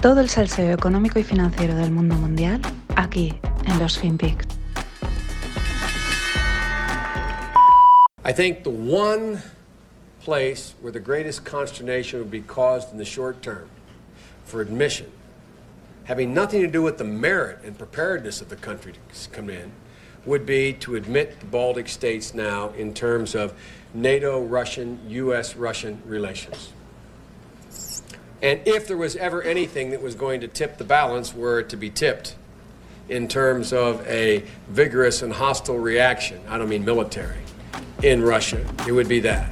Todo el salseo económico y financiero del mundo mundial aquí en los FinPix. I think the one place where the greatest consternation would be caused in the short term for admission, having nothing to do with the merit and preparedness of the country to come in, would be to admit the Baltic states now in terms of NATO Russian, US Russian relations. And if there was ever anything that was going to tip the balance, were it to be tipped in terms of a vigorous and hostile reaction, I don't mean military, in Russia, it would be that.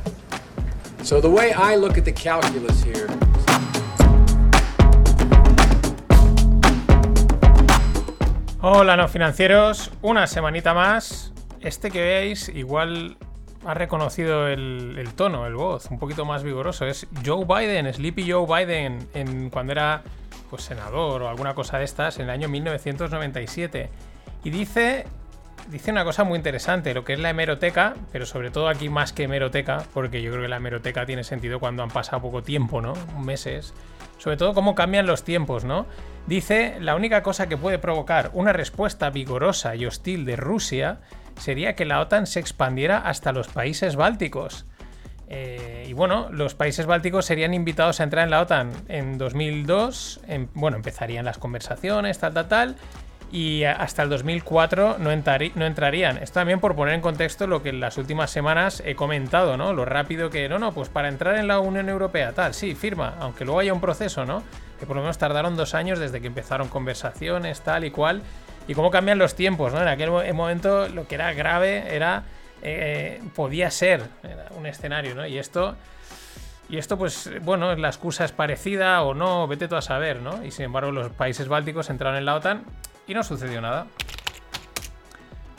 So the way I look at the calculus here. Hola no financieros, una semanita más. Este que veis igual ha reconocido el, tono, el voz, un poquito más vigoroso. Es Joe Biden, Sleepy Joe Biden, en, cuando era pues, senador o alguna cosa de estas, en el año 1997. Y dice, dice una cosa muy interesante, lo que es la hemeroteca, pero sobre todo aquí más que hemeroteca, porque yo creo que la hemeroteca tiene sentido cuando han pasado poco tiempo, ¿no? Meses. Sobre todo cómo cambian los tiempos, ¿no? Dice, la única cosa que puede provocar una respuesta vigorosa y hostil de Rusia sería que la OTAN se expandiera hasta los países bálticos. Eh, y bueno, los países bálticos serían invitados a entrar en la OTAN en 2002. bueno, empezarían las conversaciones, tal, tal, tal. Y hasta el 2004 no, no, entrarían. Esto también por poner en contexto lo que en las últimas semanas he comentado, ¿no? Lo rápido que, no, no, pues para entrar en la Unión Europea, tal, sí, firma, aunque luego haya un proceso, ¿no? Que por lo menos tardaron dos años desde que empezaron conversaciones, tal y cual y cómo cambian los tiempos, ¿no? En aquel momento lo que era grave era. Eh, podía ser un escenario, ¿no? Y esto. Y esto, pues, bueno, la excusa es parecida o no, vete tú a saber, ¿no? Y sin embargo, los países bálticos entraron en la OTAN y no sucedió nada.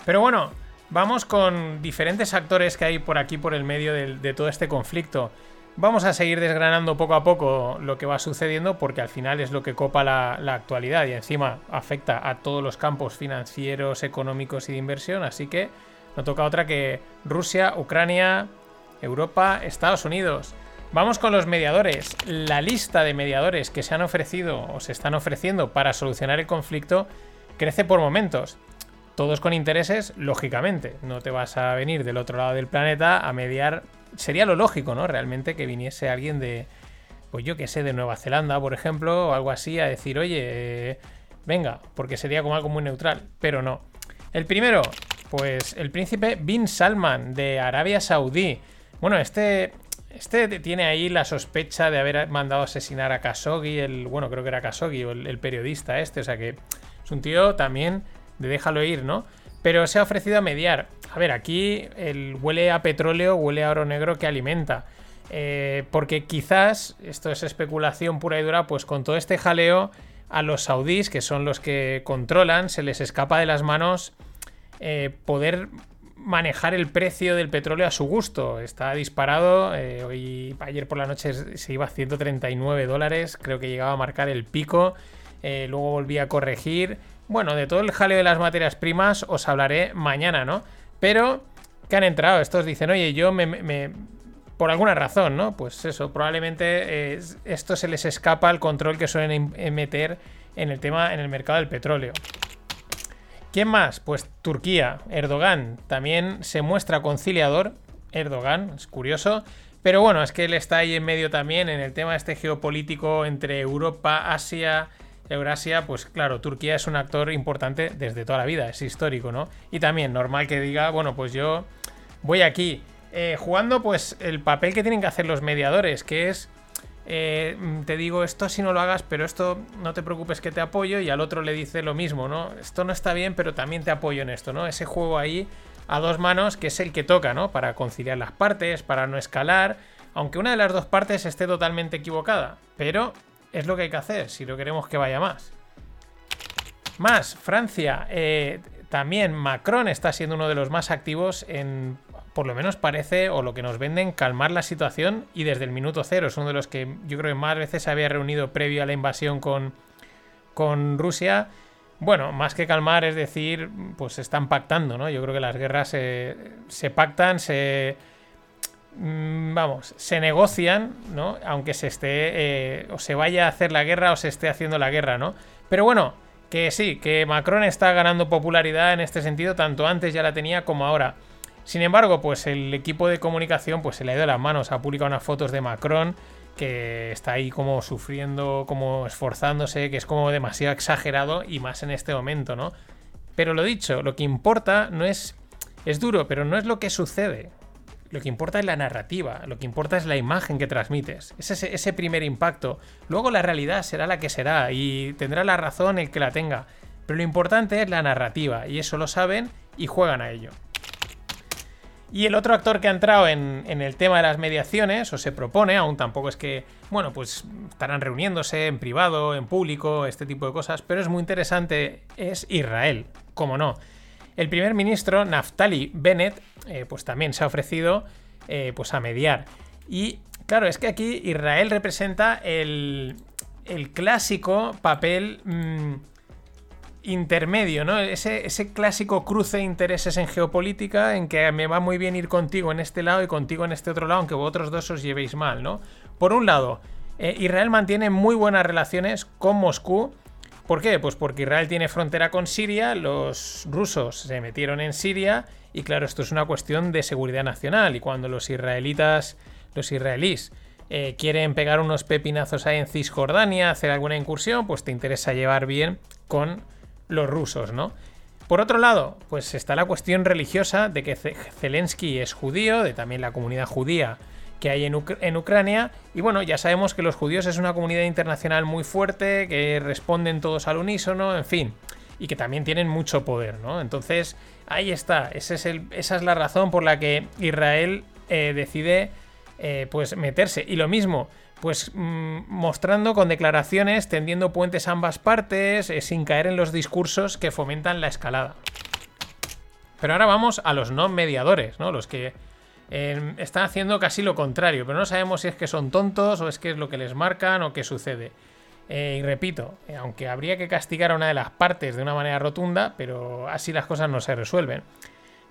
Pero bueno, vamos con diferentes actores que hay por aquí, por el medio de todo este conflicto. Vamos a seguir desgranando poco a poco lo que va sucediendo porque al final es lo que copa la, actualidad y encima afecta a todos los campos financieros, económicos y de inversión. Así que no toca otra que Rusia, Ucrania, Europa, Estados Unidos. Vamos con los mediadores. La lista de mediadores que se han ofrecido o se están ofreciendo para solucionar el conflicto crece por momentos. Todos con intereses, lógicamente. No te vas a venir del otro lado del planeta a mediar sería lo lógico, ¿no? Realmente que viniese alguien de, pues yo que sé, de Nueva Zelanda, por ejemplo, o algo así, a decir, oye, venga, porque sería como algo muy neutral, pero no. El primero, pues el príncipe Bin Salman de Arabia Saudí. Bueno, este, este tiene ahí la sospecha de haber mandado asesinar a Khashoggi, el, bueno, creo que era Khashoggi, el, el periodista este, o sea que es un tío también de déjalo ir, ¿no? pero se ha ofrecido a mediar. A ver, aquí el huele a petróleo, huele a oro negro que alimenta. Eh, porque quizás, esto es especulación pura y dura, pues con todo este jaleo a los saudíes, que son los que controlan, se les escapa de las manos eh, poder manejar el precio del petróleo a su gusto. Está disparado, eh, hoy, ayer por la noche se iba a 139 dólares, creo que llegaba a marcar el pico, luego volvía a corregir. Bueno, de todo el jaleo de las materias primas os hablaré mañana, ¿no? Pero, ¿qué han entrado? Estos dicen, oye, yo me... por alguna razón, ¿no? Pues eso, probablemente eh, esto se les escapa al control que suelen meter en el tema, en el mercado del petróleo. ¿Quién más? Pues Turquía, Erdogan, también se muestra conciliador. Erdogan, es curioso. Pero bueno, es que él está ahí en medio también en el tema este geopolítico entre Europa, Asia Eurasia, pues claro, Turquía es un actor importante desde toda la vida, es histórico, ¿no? Y también normal que diga, bueno, pues yo voy aquí eh, jugando pues el papel que tienen que hacer los mediadores, que es, eh, te digo esto si no lo hagas, pero esto no te preocupes que te apoyo y al otro le dice lo mismo, ¿no? Esto no está bien, pero también te apoyo en esto, ¿no? Ese juego ahí a dos manos que es el que toca, ¿no? Para conciliar las partes, para no escalar, aunque una de las dos partes esté totalmente equivocada, pero es lo que hay que hacer si no queremos que vaya más. Más, Francia. Eh, también Macron está siendo uno de los más activos en, por lo menos parece, o lo que nos venden, calmar la situación y desde el minuto cero. Es uno de los que yo creo que más veces se había reunido previo a la invasión con, con Rusia. Bueno, más que calmar, es decir, pues se están pactando, ¿no? Yo creo que las guerras se, se pactan, se vamos, se negocian, ¿no? Aunque se esté, eh, o se vaya a hacer la guerra o se esté haciendo la guerra, ¿no? Pero bueno, que sí, que Macron está ganando popularidad en este sentido, tanto antes ya la tenía como ahora. Sin embargo, pues el equipo de comunicación pues se le ha ido las manos, ha publicado unas fotos de Macron que está ahí como sufriendo, como esforzándose, que es como demasiado exagerado y más en este momento, ¿no? Pero lo dicho, lo que importa no es... Es duro, pero no es lo que sucede. Lo que importa es la narrativa, lo que importa es la imagen que transmites. Es ese, ese primer impacto. Luego la realidad será la que será y tendrá la razón el que la tenga. Pero lo importante es la narrativa y eso lo saben y juegan a ello. Y el otro actor que ha entrado en, el tema de las mediaciones, o se propone, aún tampoco es que, bueno, pues estarán reuniéndose en privado, en público, este tipo de cosas, pero es muy interesante, es Israel, como no. El primer ministro, Naftali Bennett, eh, pues también se ha ofrecido eh, pues a mediar. Y claro, es que aquí Israel representa el, el clásico papel... Mm, intermedio, ¿no? Ese, ese, clásico cruce de intereses en geopolítica en que me va muy bien ir contigo en este lado y contigo en este otro lado, aunque vosotros dos os llevéis mal, ¿no? Por un lado, eh, Israel mantiene muy buenas relaciones con Moscú. ¿Por qué? Pues porque Israel tiene frontera con Siria, los rusos se metieron en Siria y claro, esto es una cuestión de seguridad nacional y cuando los israelitas, los israelíes, eh, quieren pegar unos pepinazos ahí en Cisjordania, hacer alguna incursión, pues te interesa llevar bien con los rusos, ¿no? Por otro lado, pues está la cuestión religiosa de que Zelensky es judío, de también la comunidad judía que hay en, Ucrania. Y bueno, ya sabemos que los judíos es una comunidad internacional muy fuerte, que responden todos al unísono, en fin, y que también tienen mucho poder, ¿no? Entonces, ahí está, esa es la razón por la que Israel eh, decide eh, pues meterse. Y lo mismo, pues mm, mostrando con declaraciones, tendiendo puentes a ambas partes, eh, sin caer en los discursos que fomentan la escalada. Pero ahora vamos a los no mediadores, ¿no? Los que em, están haciendo casi lo contrario, pero no sabemos si es que son tontos o es que es lo que les marcan o qué sucede. Eh, y repito, eh, aunque habría que castigar a una de las partes de una manera rotunda, pero así las cosas no se resuelven.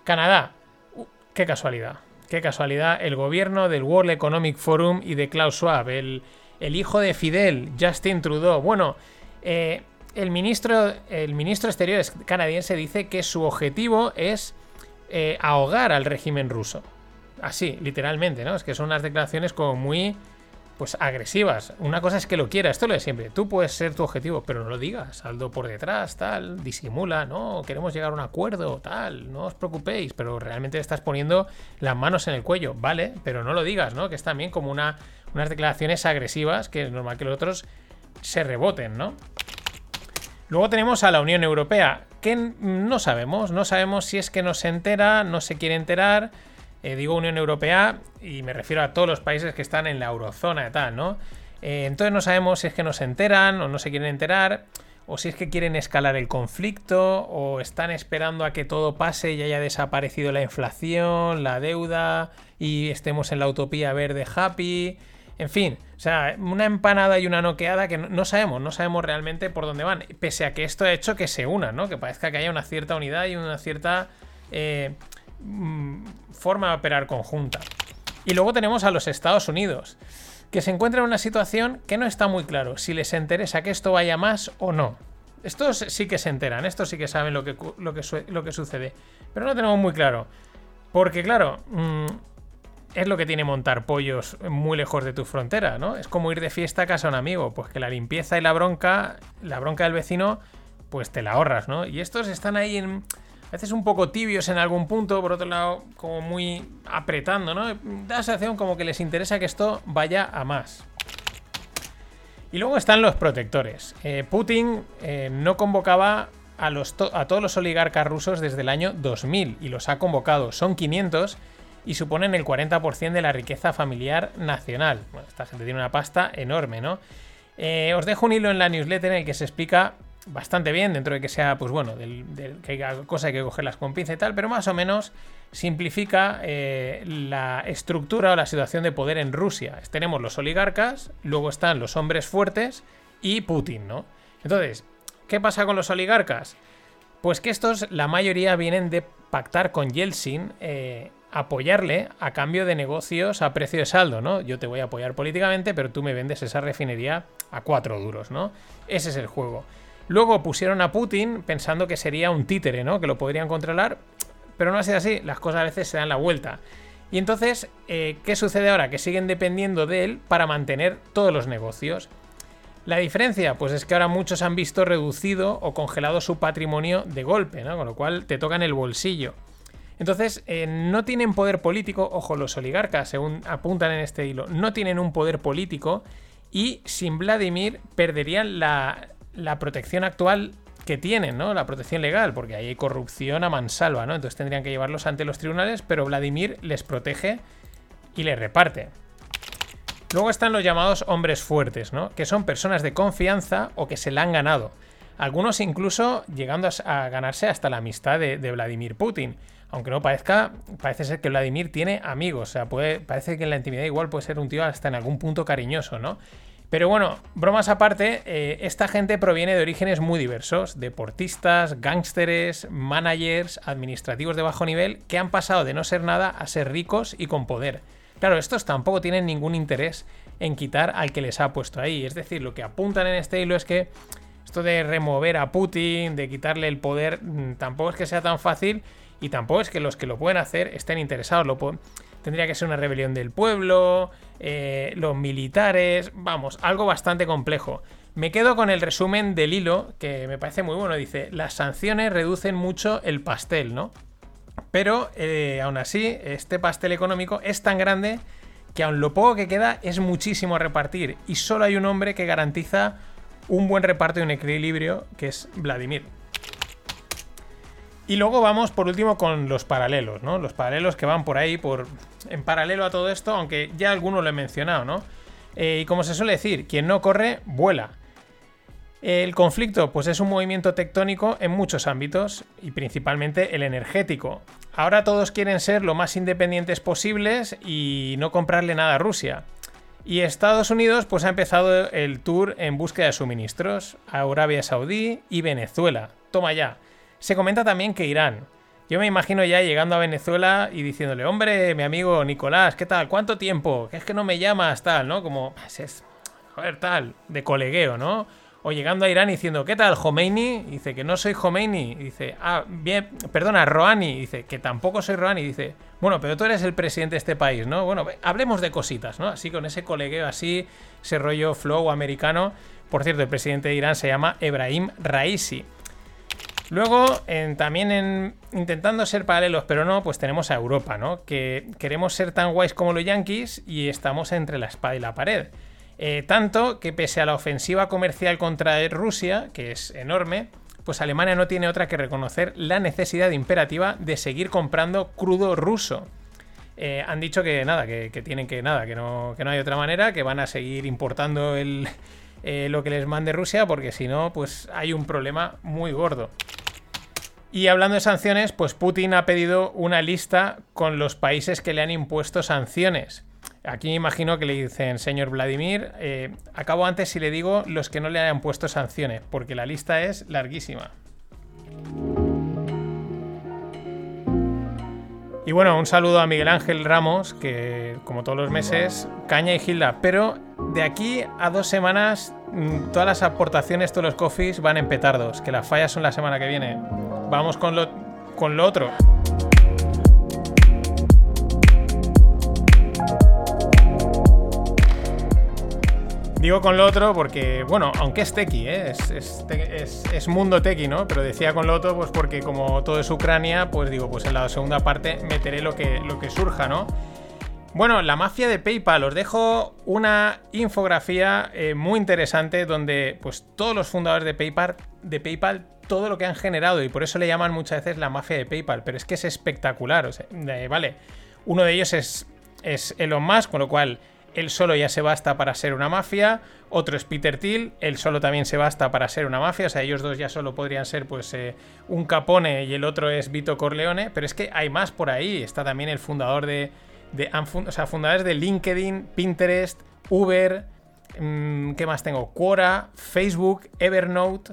Canadá, uh, qué casualidad. Qué casualidad, el gobierno del World Economic Forum y de Klaus Schwab, el, hijo de Fidel, Justin Trudeau. Bueno, eh, el, ministro, el ministro exterior canadiense dice que su objetivo es ahogar al régimen ruso. Así, literalmente, ¿no? Es que son unas declaraciones como muy pues agresivas. Una cosa es que lo quiera, esto lo de siempre. Tú puedes ser tu objetivo, pero no lo digas. Saldo por detrás, tal, disimula, no, queremos llegar a un acuerdo, tal, no os preocupéis, pero realmente estás poniendo las manos en el cuello, ¿vale? Pero no lo digas, ¿no? Que es también como una, unas declaraciones agresivas que es normal que los otros se reboten, ¿no? Luego tenemos a la Unión Europea, que no sabemos, no sabemos si es que no se entera, no se quiere enterar. Eh, digo Unión Europea y me refiero a todos los países que están en la eurozona y tal, ¿no? Eh, entonces no sabemos si es que no se enteran o no se quieren enterar, o si es que quieren escalar el conflicto, o están esperando a que todo pase y haya desaparecido la inflación, la deuda, y estemos en la utopía verde happy. En fin, o sea, una empanada y una noqueada que no, sabemos, no sabemos realmente por dónde van. Pese a que esto ha hecho que se unan, ¿no? Que parezca que haya una cierta unidad y una cierta eh, forma de operar conjunta. Y luego tenemos a los Estados Unidos, que se encuentran en una situación que no está muy claro si les interesa que esto vaya más o no. Estos sí que se enteran, estos sí que saben lo que, lo que, lo que sucede, pero no tenemos muy claro. Porque claro, mm, es lo que tiene montar pollos muy lejos de tu frontera, ¿no? Es como ir de fiesta a casa a un amigo, pues que la limpieza y la bronca, la bronca del vecino, pues te la ahorras, ¿no? Y estos están ahí en a veces un poco tibios en algún punto, por otro lado, como muy apretando, ¿no? Da la sensación como que les interesa que esto vaya a más. Y luego están los protectores. Eh, Putin eh, no convocaba a, todos los oligarcas rusos desde el año 2000 y los ha convocado. Son 500 y suponen el 40% de la riqueza familiar nacional. Bueno, esta gente tiene una pasta enorme, ¿no? Eh, os dejo un hilo en la newsletter en el que se explica bastante bien, dentro de que sea, pues bueno, del, que hay cosas hay que cogerlas con pinza y tal, pero más o menos simplifica eh, la estructura o la situación de poder en Rusia. Tenemos los oligarcas, luego están los hombres fuertes y Putin, ¿no? Entonces, ¿qué pasa con los oligarcas? Pues que estos, la mayoría vienen de pactar con Yeltsin eh, apoyarle a cambio de negocios a precio de saldo, ¿no? Yo te voy a apoyar políticamente, pero tú me vendes esa refinería a cuatro duros, ¿no? Ese es el juego. Luego pusieron a Putin pensando que sería un títere, ¿no? Que lo podrían controlar, pero no ha sido así. Las cosas a veces se dan la vuelta. Y entonces, eh, ¿qué sucede ahora? Que siguen dependiendo de él para mantener todos los negocios. La diferencia, pues es que ahora muchos han visto reducido o congelado su patrimonio de golpe, ¿no? Con lo cual te tocan el bolsillo. Entonces, eh, no tienen poder político, ojo, los oligarcas, según apuntan en este hilo, no tienen un poder político y sin Vladimir perderían la, la protección actual que tienen, ¿no? La protección legal, porque ahí hay corrupción a mansalva, ¿no? Entonces tendrían que llevarlos ante los tribunales, pero Vladimir les protege y les reparte. Luego están los llamados hombres fuertes, ¿no? Que son personas de confianza o que se la han ganado. Algunos incluso llegando a ganarse hasta la amistad de, Vladimir Putin. Aunque no parezca, parece ser que Vladimir tiene amigos. O sea, puede, parece que en la intimidad igual puede ser un tío hasta en algún punto cariñoso, ¿no? Pero bueno, bromas aparte, eh, esta gente proviene de orígenes muy diversos, deportistas, gángsteres, managers, administrativos de bajo nivel, que han pasado de no ser nada a ser ricos y con poder. Claro, estos tampoco tienen ningún interés en quitar al que les ha puesto ahí. Es decir, lo que apuntan en este hilo es que esto de remover a Putin, de quitarle el poder, mm, tampoco es que sea tan fácil y tampoco es que los que lo pueden hacer estén interesados. Lo tendría que ser una rebelión del pueblo, eh, los militares, vamos, algo bastante complejo. Me quedo con el resumen del hilo, que me parece muy bueno. Dice, las sanciones reducen mucho el pastel, ¿no? Pero eh, aún así, este pastel económico es tan grande que aun lo poco que queda es muchísimo a repartir. Y solo hay un hombre que garantiza un buen reparto y un equilibrio, que es Vladimir. Y luego vamos por último con los paralelos, ¿no? Los paralelos que van por ahí, por en paralelo a todo esto, aunque ya alguno lo he mencionado, ¿no? Eh, y como se suele decir, quien no corre, vuela. El conflicto, pues es un movimiento tectónico en muchos ámbitos, y principalmente el energético. Ahora todos quieren ser lo más independientes posibles y no comprarle nada a Rusia. Y Estados Unidos pues ha empezado el tour en búsqueda de suministros a Arabia Saudí y Venezuela. Toma ya. Se comenta también que Irán. Yo me imagino ya llegando a Venezuela y diciéndole, hombre, mi amigo Nicolás, ¿qué tal? ¿Cuánto tiempo? Es que no me llamas, tal, ¿no? Como, es, joder, tal, de colegueo, ¿no? O llegando a Irán diciendo, ¿qué tal, Khomeini? dice que no soy Khomeini. dice, ah, bien, perdona, Rouhani. dice que tampoco soy Rouhani. dice, bueno, pero tú eres el presidente de este país, ¿no? Bueno, hablemos de cositas, ¿no? Así con ese colegueo así, ese rollo flow americano. Por cierto, el presidente de Irán se llama Ebrahim Raisi. Luego, también en, intentando ser paralelos, pero no, pues tenemos a Europa, ¿no? Que queremos ser tan guays como los yankees y estamos entre la espada y la pared. Eh, tanto que pese a la ofensiva comercial contra Rusia, que es enorme, pues Alemania no tiene otra que reconocer la necesidad imperativa de seguir comprando crudo ruso. Eh, han dicho que nada, que, tienen que nada, que no, que no hay otra manera, que van a seguir importando el, eh, lo que les mande Rusia, porque si no, pues hay un problema muy gordo. Y hablando de sanciones, pues Putin ha pedido una lista con los países que le han impuesto sanciones. Aquí me imagino que le dicen, señor Vladimir, eh, acabo antes si le digo los que no le hayan puesto sanciones, porque la lista es larguísima. Y bueno, un saludo a Miguel Ángel Ramos, que como todos los meses, Caña y Gilda. Pero de aquí a dos semanas, mm, todas las aportaciones, todos los coffees van en petardos, que las fallas son la semana que viene. Vamos con lo, con lo otro. Digo con lo otro porque, bueno, aunque es tequi, ¿eh? es, mundo tequi, ¿no? Pero decía con lo otro, pues porque como todo es Ucrania, pues digo, pues en la segunda parte meteré lo que, lo que surja, ¿no? Bueno, la mafia de PayPal, os dejo una infografía eh, muy interesante donde pues todos los fundadores de PayPal, de PayPal, todo lo que han generado y por eso le llaman muchas veces la mafia de PayPal, pero es que es espectacular, vale, uno de ellos es, es Elon Musk, con lo cual él solo ya se basta para ser una mafia, otro es Peter Thiel, él solo también se basta para ser una mafia, o sea, ellos dos ya solo podrían ser pues eh, un Capone y el otro es Vito Corleone, pero es que hay más por ahí, está también el fundador de, o sea, fundadores de LinkedIn, Pinterest, Uber, mm, ¿qué más tengo? Quora, Facebook, Evernote,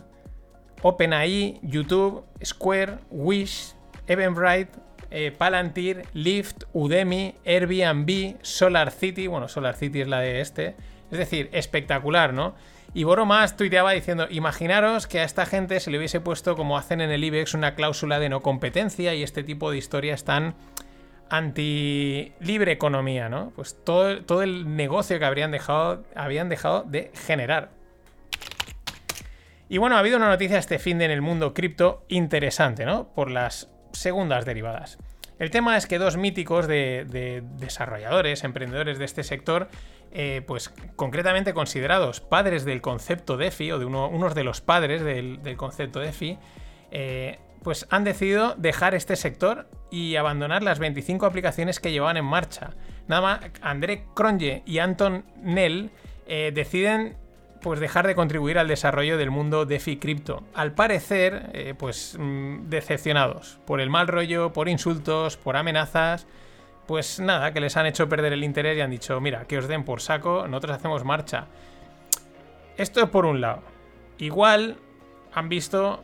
OpenAI, YouTube, Square, Wish, Eventbrite, eh, Palantir, Lyft, Udemy, Airbnb, Solar City. Bueno, Solar City es la de este. Es decir, espectacular, ¿no? Y Boro más tuiteaba diciendo, imaginaros que a esta gente se le hubiese puesto, como hacen en el IBEX, una cláusula de no competencia y este tipo de historias tan anti libre economía, ¿no? Pues todo, todo el negocio que habrían dejado, habían dejado de generar. Y bueno, ha habido una noticia este fin de en el mundo cripto interesante, ¿no? Por las segundas derivadas. El tema es que dos míticos de, desarrolladores, emprendedores de este sector, eh, pues concretamente considerados padres del concepto DeFi, o de uno, unos de los padres del, concepto DeFi, eh, pues han decidido dejar este sector y abandonar las 25 aplicaciones que llevaban en marcha. Nada más, André Cronje y Anton Nell eh, deciden pues dejar de contribuir al desarrollo del mundo DeFi cripto. Al parecer, eh, pues mm, decepcionados por el mal rollo, por insultos, por amenazas. Pues nada, que les han hecho perder el interés y han dicho, mira, que os den por saco, nosotros hacemos marcha. Esto es por un lado. Igual han visto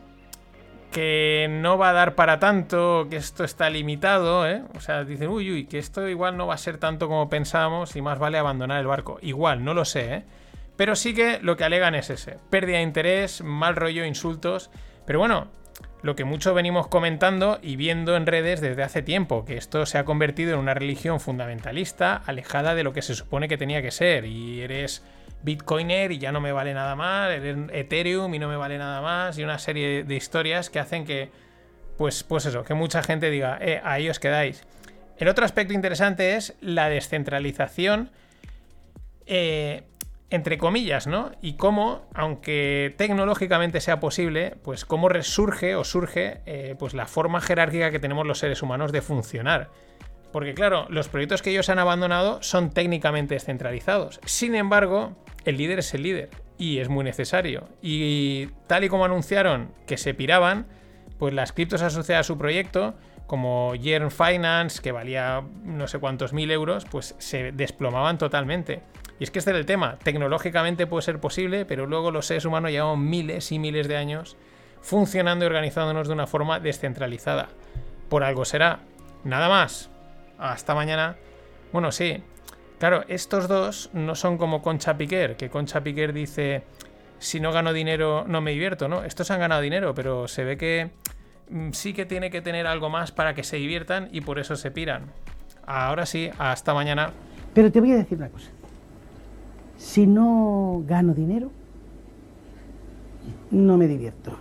que no va a dar para tanto, que esto está limitado, ¿eh? O sea, dicen, uy, uy, que esto igual no va a ser tanto como pensábamos y más vale abandonar el barco. Igual, no lo sé, ¿eh? Pero sí que lo que alegan es ese, pérdida de interés, mal rollo, insultos. Pero bueno, lo que mucho venimos comentando y viendo en redes desde hace tiempo, que esto se ha convertido en una religión fundamentalista, alejada de lo que se supone que tenía que ser. Y eres Bitcoiner y ya no me vale nada más, eres Ethereum y no me vale nada más, y una serie de historias que hacen que, pues, pues eso, que mucha gente diga, eh, ahí os quedáis. El otro aspecto interesante es la descentralización eh, entre comillas, ¿no? Y cómo, aunque tecnológicamente sea posible, pues cómo resurge o surge eh, pues la forma jerárquica que tenemos los seres humanos de funcionar. Porque claro, los proyectos que ellos han abandonado son técnicamente descentralizados. Sin embargo, el líder es el líder y es muy necesario. Y tal y como anunciaron que se piraban, pues las criptos asociadas a su proyecto, como Yearn Finance, que valía no sé cuántos mil euros, pues se desplomaban totalmente. Y es que este es el tema. Tecnológicamente puede ser posible, pero luego los seres humanos llevamos miles y miles de años funcionando y organizándonos de una forma descentralizada. Por algo será. Nada más. Hasta mañana. Bueno, sí. Claro, estos dos no son como Concha Piquer, que Concha Piquer dice, si no gano dinero no me divierto, ¿no? Estos han ganado dinero, pero se ve que sí que tiene que tener algo más para que se diviertan y por eso se piran. Ahora sí, hasta mañana. Pero te voy a decir una cosa. Si no gano dinero, no me divierto.